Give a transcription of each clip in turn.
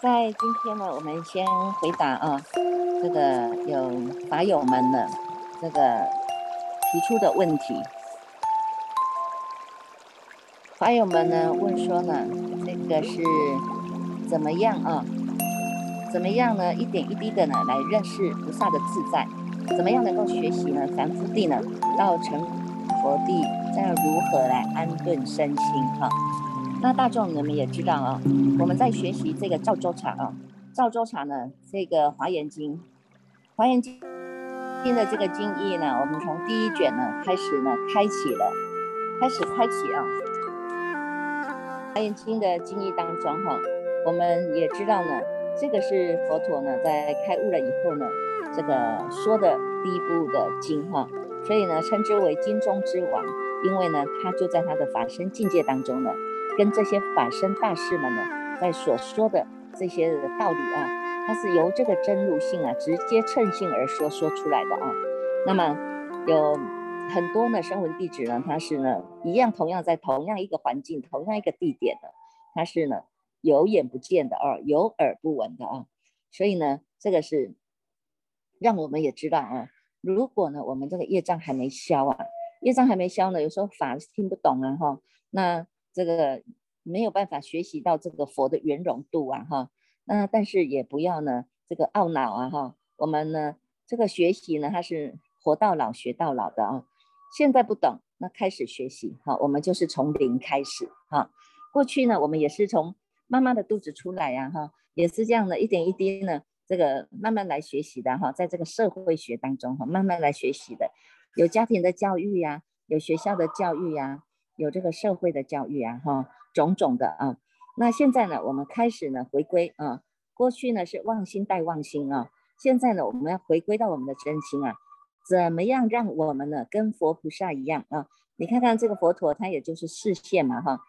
在今天呢，我们先回答啊，这个有法友们的这个提出的问题。法友们呢问说呢，这个是怎么样啊？怎么样呢？一点一滴的呢来认识菩萨的自在，怎么样能够学习呢？凡夫地呢到成佛地，再要如何来安顿身心哈？那大众你们也知道啊，我们在学习这个赵州茶啊，赵州茶呢，这个华严经，华严经经的这个经义呢，我们从第一卷呢开始呢，开启了，开始开启啊，华严经的经义当中哈，我们也知道呢，这个是佛陀呢在开悟了以后呢，这个说的第一部的经哈，所以呢称之为金中之王，因为呢他就在他的法身境界当中呢。跟这些法身大士们呢，在所说的这些道理啊，它是由这个真如性啊，直接乘性而说说出来的啊。那么有很多呢，声闻弟子呢，他是呢一样，同样在同样一个环境、同样一个地点的，他是呢有眼不见的啊，有耳不闻的啊。所以呢，这个是让我们也知道啊，如果呢我们这个业障还没消啊，业障还没消呢，有时候法听不懂啊哈，那。这个没有办法学习到这个佛的圆融度啊，哈，那但是也不要呢，这个懊恼啊，哈，我们呢，这个学习呢，它是活到老学到老的啊。现在不懂，那开始学习，哈，我们就是从零开始，哈。过去呢，我们也是从妈妈的肚子出来呀，哈，也是这样的一点一滴呢，这个慢慢来学习的，哈，在这个社会学当中，哈，慢慢来学习的，有家庭的教育呀，有学校的教育呀。有这个社会的教育啊，哈，种种的啊。那现在呢，我们开始呢回归啊。过去呢是忘心带忘心啊，现在呢我们要回归到我们的真心啊。怎么样让我们呢跟佛菩萨一样啊？你看看这个佛陀，他也就是视线嘛，哈，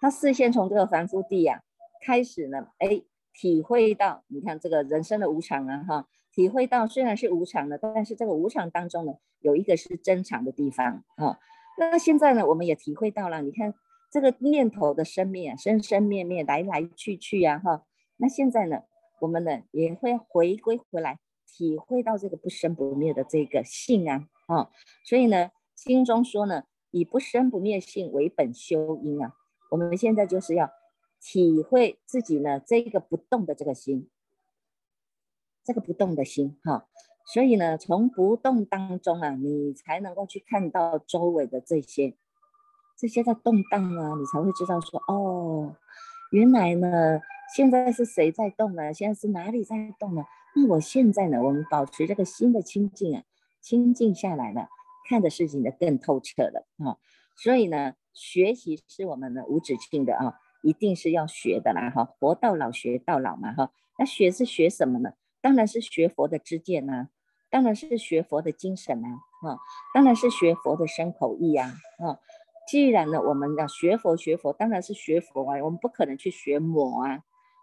他视线从这个凡夫地呀开始呢，哎，体会到你看这个人生的无常啊，哈，体会到虽然是无常的，但是这个无常当中呢，有一个是真常的地方啊。那现在呢，我们也体会到了，你看这个念头的生灭啊，生生灭灭，来来去去呀，哈。那现在呢，我们呢也会回归回来，体会到这个不生不灭的这个性啊，啊。所以呢，经中说呢，以不生不灭性为本修因啊。我们现在就是要体会自己呢这个不动的这个心，这个不动的心，哈。所以呢，从不动当中啊，你才能够去看到周围的这些，这些在动荡啊，你才会知道说，哦，原来呢，现在是谁在动呢？现在是哪里在动呢？那我现在呢，我们保持这个心的清净啊，清净下来了，看的事情呢更透彻了啊。所以呢，学习是我们的无止境的啊，一定是要学的啦哈，活到老学到老嘛哈。那学是学什么呢？当然是学佛的知见呐，当然是学佛的精神呐，啊，当然是学佛的身口意呀，啊，既然呢我们要学佛学佛，当然是学佛啊，我们不可能去学魔啊，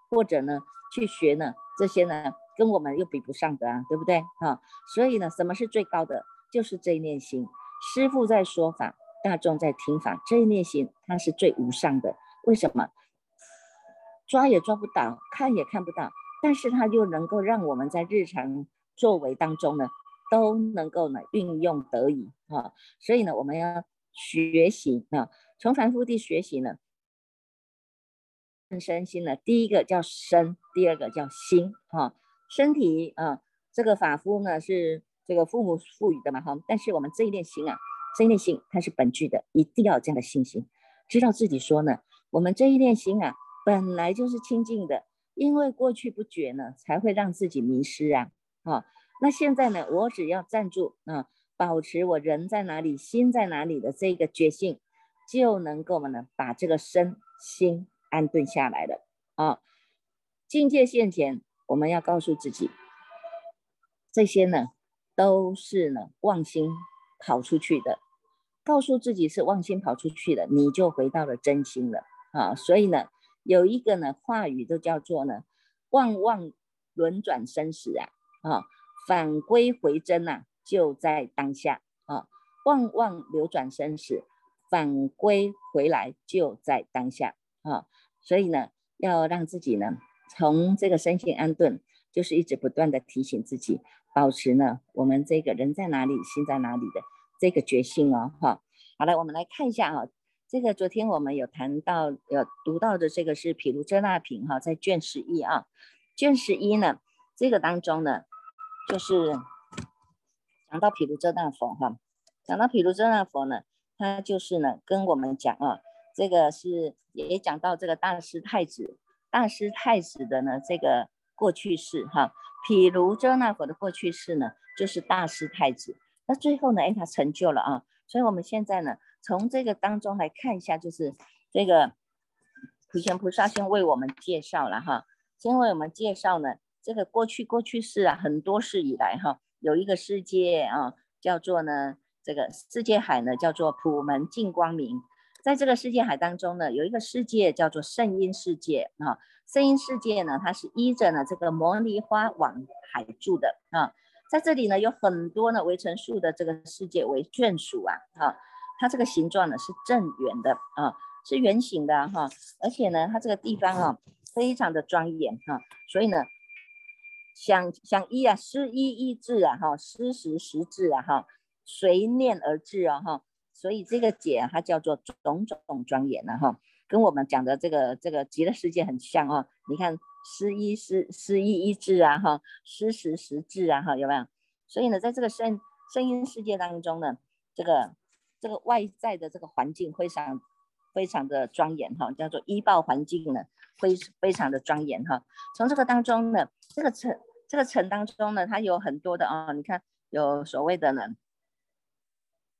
或者呢去学呢这些呢跟我们又比不上的啊，对不对啊？所以呢，什么是最高的？就是这一念心。师父在说法，大众在听法，这一念心它是最无上的。为什么？抓也抓不到，看也看不到。但是它又能够让我们在日常作为当中呢，都能够呢运用得宜啊，所以呢，我们要学习啊，从凡夫地学习呢，身心呢，第一个叫身，第二个叫心哈，身体啊，这个法夫呢是这个父母赋予的嘛哈，但是我们这一念心啊，这一念心它是本具的，一定要有这样的信心，知道自己说呢，我们这一念心啊，本来就是清净的。因为过去不觉呢，才会让自己迷失啊！啊，那现在呢，我只要站住啊，保持我人在哪里，心在哪里的这个觉性，就能够呢，把这个身心安顿下来了啊。境界现前，我们要告诉自己，这些呢，都是呢妄心跑出去的。告诉自己是妄心跑出去的，你就回到了真心了啊。所以呢。有一个呢话语都叫做呢，旺旺轮转生死啊，啊，返归回真呐，就在当下啊，旺旺流转生死，返归回来就在当下啊。所以呢，要让自己呢，从这个身心安顿，就是一直不断的提醒自己，保持呢，我们这个人在哪里，心在哪里的这个决心哦，哈。好了，我们来看一下啊。这个昨天我们有谈到，有读到的这个是毗卢遮那品哈，在卷十一啊，卷十一呢，这个当中呢，就是讲到毗卢遮那佛哈，讲到毗卢遮那佛呢，他就是呢跟我们讲啊，这个是也讲到这个大师太子，大师太子的呢这个过去式哈，毗卢遮那佛的过去式呢就是大师太子，那最后呢，哎，他成就了啊，所以我们现在呢。从这个当中来看一下，就是这个普贤菩萨先为我们介绍了哈，先为我们介绍呢，这个过去过去世啊，很多世以来哈，有一个世界啊，叫做呢这个世界海呢，叫做普门净光明，在这个世界海当中呢，有一个世界叫做圣音世界啊，圣音世界呢，它是依着呢这个摩尼花往海住的啊，在这里呢，有很多呢围成树的这个世界为眷属啊，哈。它这个形状呢是正圆的啊，是圆形的哈，而且呢，它这个地方啊非常的庄严哈，所以呢，想想一啊，失一一字啊哈，失时时字啊哈，随念而至啊哈，所以这个解它叫做种种庄严了哈，跟我们讲的这个这个极乐世界很像啊，你看失一失失一一字啊哈，失时时字啊哈，有没有？所以呢，在这个声声音世界当中呢，这个。这个外在的这个环境非常非常的庄严哈，叫做依报环境呢，非非常的庄严哈。从这个当中呢，这个城这个城当中呢，它有很多的啊，你看有所谓的呢，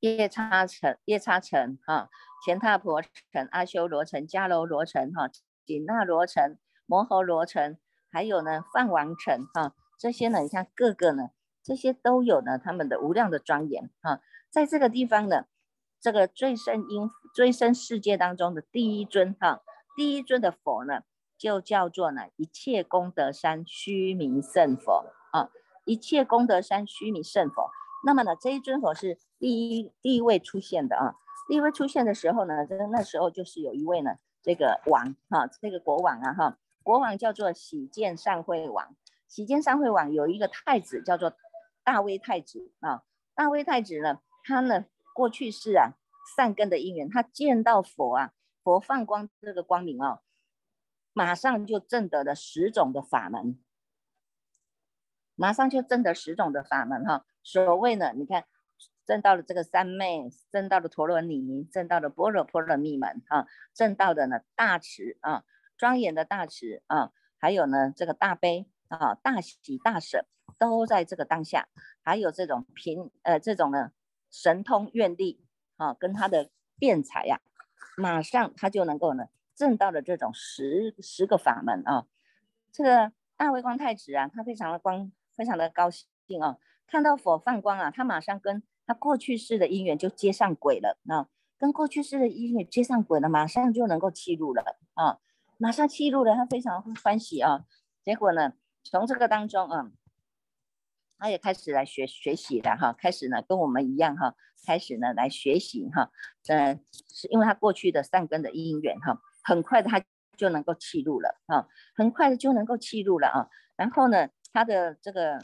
夜叉城、夜叉城哈，乾闼婆城、阿修罗城、迦楼罗城哈，紧那罗城、摩诃罗城，还有呢梵王城哈，这些呢，你看各个呢，这些都有呢他们的无量的庄严哈，在这个地方呢。这个最深因最深世界当中的第一尊哈，第一尊的佛呢，就叫做呢一切功德山须弥圣佛啊，一切功德山须弥圣佛。那么呢，这一尊佛是第一第一位出现的啊，第一位出现的时候呢，这那时候就是有一位呢，这个王哈，这个国王啊哈，国王叫做喜见善会王，喜见善会王有一个太子叫做大威太子啊，大威太子呢，他呢。过去是啊，善根的因缘，他见到佛啊，佛放光这个光明哦，马上就证得了十种的法门，马上就证得十种的法门哈。所谓呢，你看证到了这个三昧，证到了陀罗尼，证到了般若波罗蜜门啊，证到的呢大慈啊，庄严的大慈啊，还有呢这个大悲啊，大喜大舍都在这个当下，还有这种平呃这种呢。神通愿力啊，跟他的辩才呀，马上他就能够呢证到了这种十十个法门啊。这个大威光太子啊，他非常的光，非常的高兴啊，看到佛放光啊，他马上跟他过去世的因缘就接上轨了啊，跟过去世的因缘接上轨了，马上就能够契入了啊，马上契入了，他非常欢喜啊。结果呢，从这个当中啊。他也开始来学学习了哈，开始呢跟我们一样哈，开始呢来学习哈，嗯，是因为他过去的善根的因缘哈，很快的他就能够契入了哈，很快的就能够契入了啊。然后呢，他的这个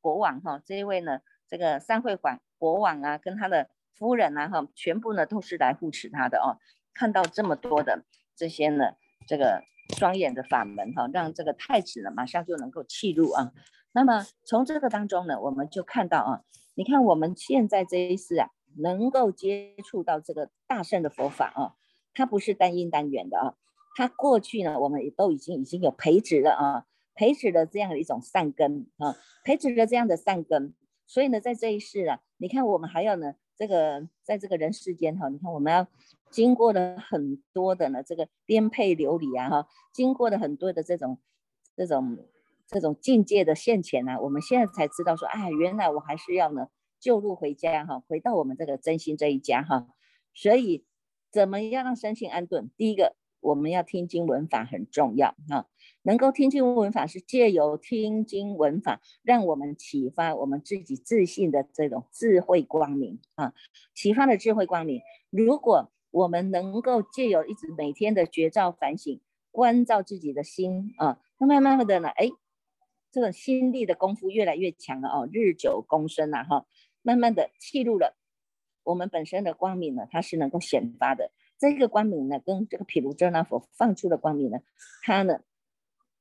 国王哈，这一位呢，这个三会馆国王啊，跟他的夫人啊哈，全部呢都是来护持他的哦。看到这么多的这些呢，这个庄严的法门哈，让这个太子呢马上就能够契入啊。那么从这个当中呢，我们就看到啊，你看我们现在这一世啊，能够接触到这个大圣的佛法啊，它不是单因单缘的啊，它过去呢，我们也都已经已经有培植了啊，培植了这样的一种善根啊，培植了这样的善根，所以呢，在这一世啊，你看我们还要呢，这个在这个人世间哈，你看我们要经过了很多的呢，这个颠沛流离啊哈，经过了很多的这种这种。这种境界的现前呢，我们现在才知道说，哎，原来我还是要呢救路回家哈，回到我们这个真心这一家哈。所以，怎么样让身心安顿？第一个，我们要听经闻法很重要哈。能够听经闻法，是借由听经闻法，让我们启发我们自己自信的这种智慧光明啊，启发的智慧光明。如果我们能够借由一直每天的觉照反省，关照自己的心啊，那慢慢的呢，哎，这个心力的功夫越来越强了哦，日久功深呐哈，慢慢的记录了我们本身的光明呢，它是能够显发的。这个光明呢，跟这个毗卢遮那佛放出的光明呢，它呢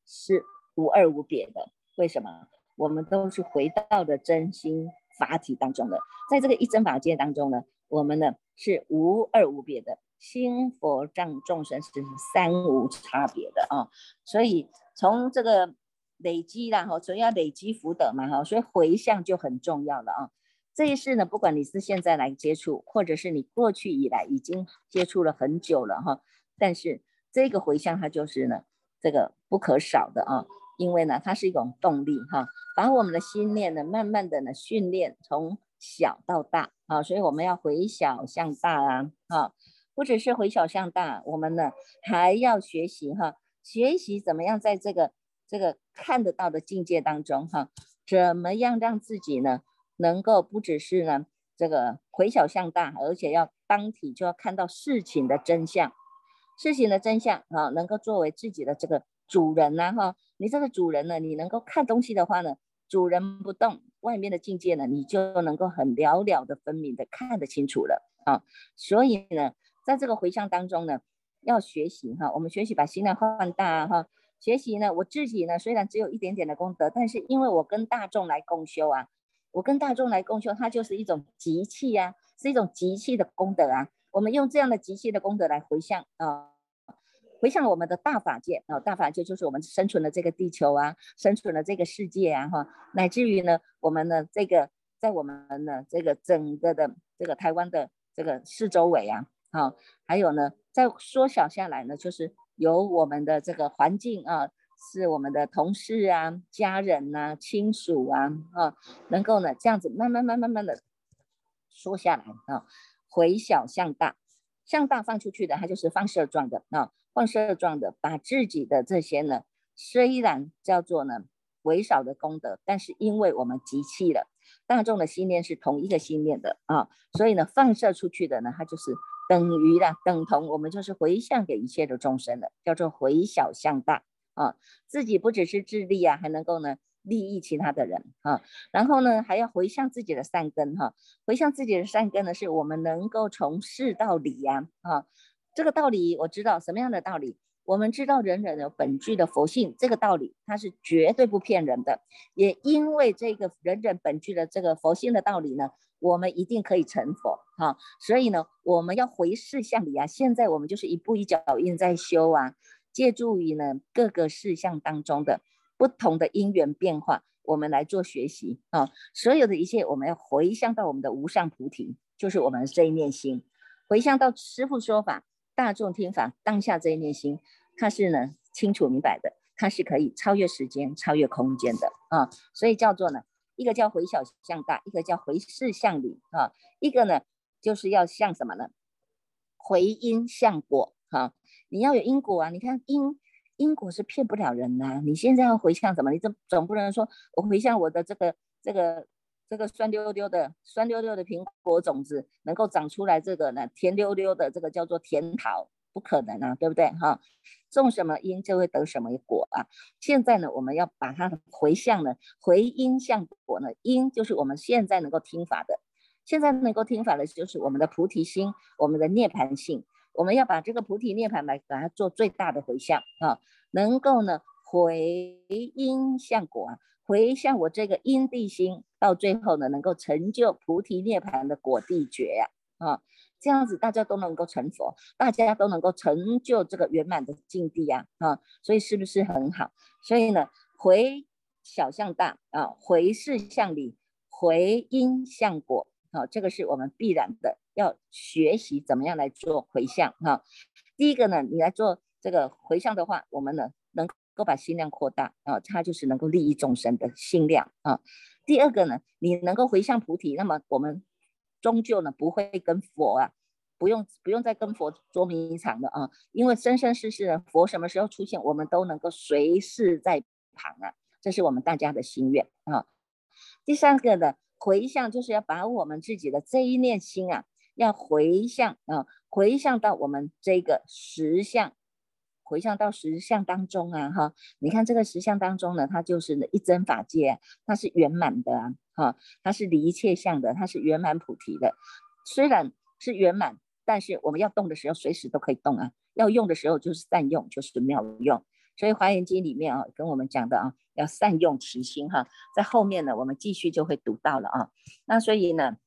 是无二无别的。为什么？我们都是回到的真心法体当中的，在这个一真法界当中呢，我们呢是无二无别的，心佛障众生是三无差别的啊。所以从这个累积啦，哈，所以要累积福德嘛，哈，所以回向就很重要了啊。这一世呢，不管你是现在来接触，或者是你过去以来已经接触了很久了哈，但是这个回向它就是呢，这个不可少的啊。因为呢，它是一种动力哈，把我们的心念呢，慢慢的呢训练，从小到大啊，所以我们要回小向大啊，哈，不只是回小向大，我们呢还要学习哈，学习怎么样在这个这个看得到的境界当中哈，怎么样让自己呢能够不只是呢这个回小向大，而且要当体就要看到事情的真相，事情的真相啊，能够作为自己的这个。主人呐，哈，你这个主人呢，你能够看东西的话呢，主人不动，外面的境界呢，你就能够很了了的分明的看得清楚了啊。所以呢，在这个回向当中呢，要学习哈，我们学习把心量放大哈，学习呢，我自己呢虽然只有一点点的功德，但是因为我跟大众来共修啊，我跟大众来共修，它就是一种集气呀，是一种集气的功德啊。我们用这样的集气的功德来回向啊。回向我们的大法界啊，大法界就是我们生存的这个地球啊，生存的这个世界啊，哈，乃至于呢，我们的这个在我们的这个整个的这个台湾的这个四周围啊，哈，还有呢，再缩小下来呢，就是由我们的这个环境啊，是我们的同事啊、家人呐、亲属啊，啊，能够呢这样子慢慢慢慢慢的缩下来啊，回小向大，向大放出去的，它就是放射状的啊。放射状的，把自己的这些呢，虽然叫做呢微少的功德，但是因为我们集气了，大众的心念是同一个心念的啊，所以呢放射出去的呢，它就是等于的，等同我们就是回向给一切的众生的，叫做回小向大啊，自己不只是自利啊，还能够呢利益其他的人啊，然后呢还要回向自己的善根哈，回向自己的善根呢，是我们能够从事到理呀啊。这个道理我知道，什么样的道理？我们知道人人有本具的佛性，这个道理它是绝对不骗人的。也因为这个人人本具的这个佛性的道理呢，我们一定可以成佛哈。所以呢，我们要回事项里啊，现在我们就是一步一脚印在修啊，借助于呢各个事项当中的不同的因缘变化，我们来做学习啊。所有的一切，我们要回向到我们的无上菩提，就是我们这一念心，回向到师父说法。大众听法当下这一念心，它是呢清楚明白的，它是可以超越时间、超越空间的啊，所以叫做呢，一个叫回小向大，一个叫回事向理啊，一个呢就是要向什么呢？回因向果哈，你要有因果啊，你看因因果是骗不了人呐，你现在要回向什么？你这总不能说我回向我的这个这个。这个酸溜溜的酸溜溜的苹果种子能够长出来，这个呢甜溜溜的这个叫做甜桃，不可能啊，对不对哈？种什么因就会得什么果啊。现在呢，我们要把它回向呢，回因向果呢，因就是我们现在能够听法的，现在能够听法的就是我们的菩提心，我们的涅盘性，我们要把这个菩提涅盘来把它做最大的回向啊，能够呢回因向果啊。回向我这个因地心，到最后呢，能够成就菩提涅盘的果地觉呀，啊，这样子大家都能够成佛，大家都能够成就这个圆满的境地呀，啊，所以是不是很好？所以呢，回小向大啊，回事向理，回因向果，啊，这个是我们必然的要学习怎么样来做回向哈。第一个呢，你来做这个回向的话，我们呢能。够把心量扩大啊，它就是能够利益众生的心量啊。第二个呢，你能够回向菩提，那么我们终究呢不会跟佛啊，不用不用再跟佛捉迷藏了啊，因为生生世世佛什么时候出现，我们都能够随时在旁啊，这是我们大家的心愿啊。第三个呢，回向就是要把我们自己的这一念心啊，要回向啊，回向到我们这个实相，回向到实相当中啊，哈，你看这个实相当中呢，它就是一真法界，它是圆满的啊，哈，它是离一切相的，它是圆满菩提的。虽然是圆满，但是我们要动的时候，随时都可以动啊；要用的时候，就是善用，就是妙用。所以《华严经》里面啊，跟我们讲的啊，要善用慈心哈，在后面呢，我们继续就会读到了啊。那所以呢，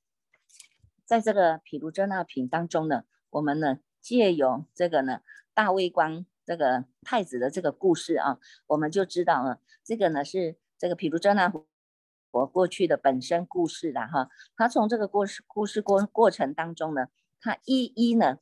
在这个毗卢遮那品当中呢，我们呢借由这个呢大威光这个太子的这个故事啊，我们就知道啊，这个呢是这个毗卢遮那佛过去的本身故事的哈。他从这个故事故事过过程当中呢，他一一呢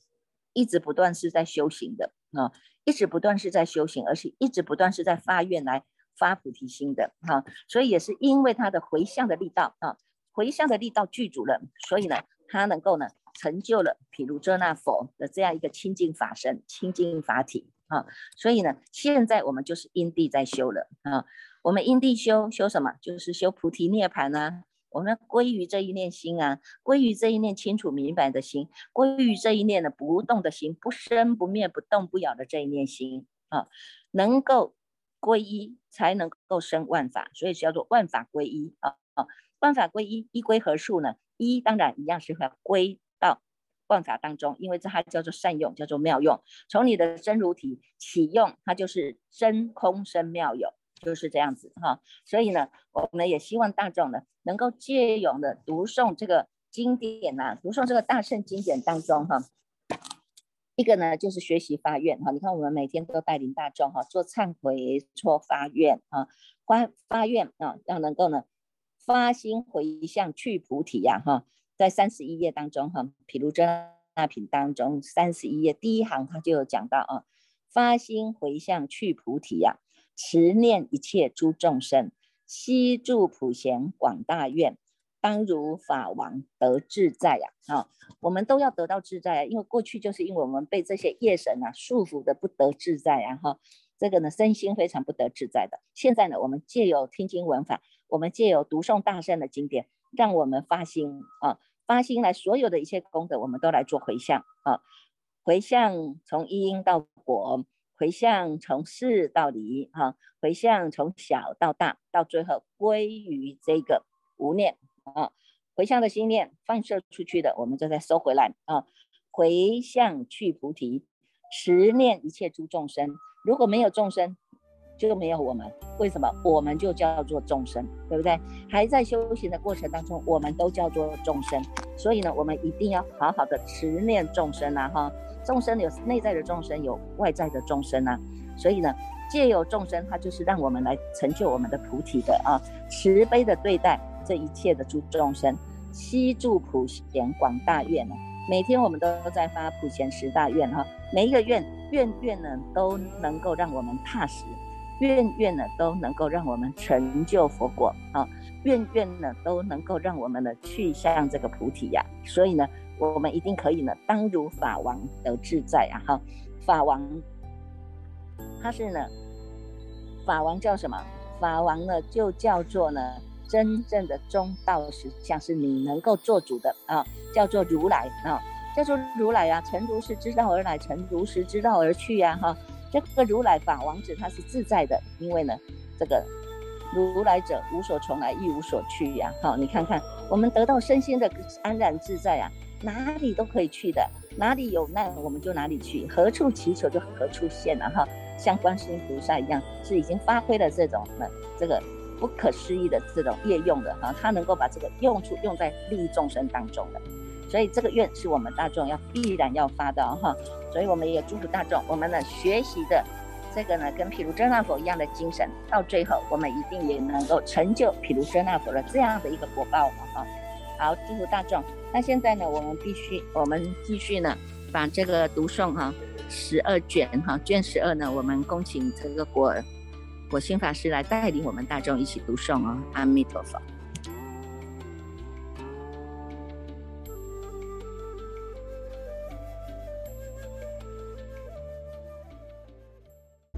一直不断是在修行的啊。一直不断是在修行，而且一直不断是在发愿来发菩提心的哈，所以也是因为他的回向的力道啊，回向的力道具足了，所以呢，他能够呢成就了毗卢遮那佛的这样一个清净法身、清净法体啊，所以呢，现在我们就是因地在修了啊，我们因地修修什么？就是修菩提涅盘啊。我们归于这一念心啊，归于这一念清楚明白的心，归于这一念的不动的心，不生不灭不动不摇的这一念心啊，能够归一，才能够生万法，所以叫做万法归一啊啊，万法归一，一归何处呢？一当然一样是要归到万法当中，因为这它叫做善用，叫做妙用，从你的真如体起用，它就是真空生妙有。就是这样子哈，所以呢，我们也希望大众呢，能够借用的读诵这个经典呐，读诵这个大圣经典当中哈，一个呢就是学习发愿哈，你看我们每天都带领大众哈做忏悔、做发愿啊，发发愿啊，要能够呢发心回向去菩提呀哈，在三十一页当中哈，譬如遮那品当中三十一页第一行他就有讲到啊，发心回向去菩提呀。持念一切诸众生，悉住普贤广大愿，当如法王得自在呀！啊，我们都要得到自在啊！因为过去就是因为我们被这些业神啊束缚的不得自在啊！哈，这个呢身心非常不得自在的。现在呢，我们借由听经闻法，我们借由读诵大圣的经典，让我们发心啊，发心来所有的一切功德，我们都来做回向啊，回向从因到果。回向从事到离，哈，回向从小到大，到最后归于这个无念啊。回向的心念放射出去的，我们就再收回来啊。回向去菩提，十念一切诸众生。如果没有众生，就没有我们。为什么？我们就叫做众生，对不对？还在修行的过程当中，我们都叫做众生。所以呢，我们一定要好好的持念众生啊，哈。众生有内在的众生，有外在的众生啊，所以呢，借由众生，它就是让我们来成就我们的菩提的啊，慈悲的对待这一切的诸众生，悉住普贤广大愿呢。每天我们都在发普贤十大愿哈，每一个愿愿愿呢都能够让我们踏实，愿愿呢都能够让我们成就佛果啊，愿愿呢都能够让我们呢去向这个菩提呀，所以呢。我们一定可以呢，当如法王得自在啊！哈，法王他是呢，法王叫什么？法王呢就叫做呢，真正的中道实相是你能够做主的啊，叫做如来啊，叫做如来啊，成如是之道而来，成如实之道而去呀！哈，这个如来法王子他是自在的，因为呢，这个如来者无所从来，亦无所去呀！好，你看看我们得到身心的安然自在啊！哪里都可以去的，哪里有难我们就哪里去，何处祈求就何处现了哈，像观世音菩萨一样，是已经发挥了这种呢这个不可思议的这种业用的哈，他能够把这个用处用在利益众生当中的，所以这个愿是我们大众要必然要发的哈，所以我们也祝福大众，我们呢学习的这个呢跟毗卢遮那佛一样的精神，到最后我们一定也能够成就毗卢遮那佛的这样的一个果报嘛哈。好，祝福大众。那现在呢，我们必须，我们继续呢，把这个读诵哈，十二卷哈，卷十二呢，我们恭请这个果果心法师来带领我们大众一起读诵哦。阿弥陀佛。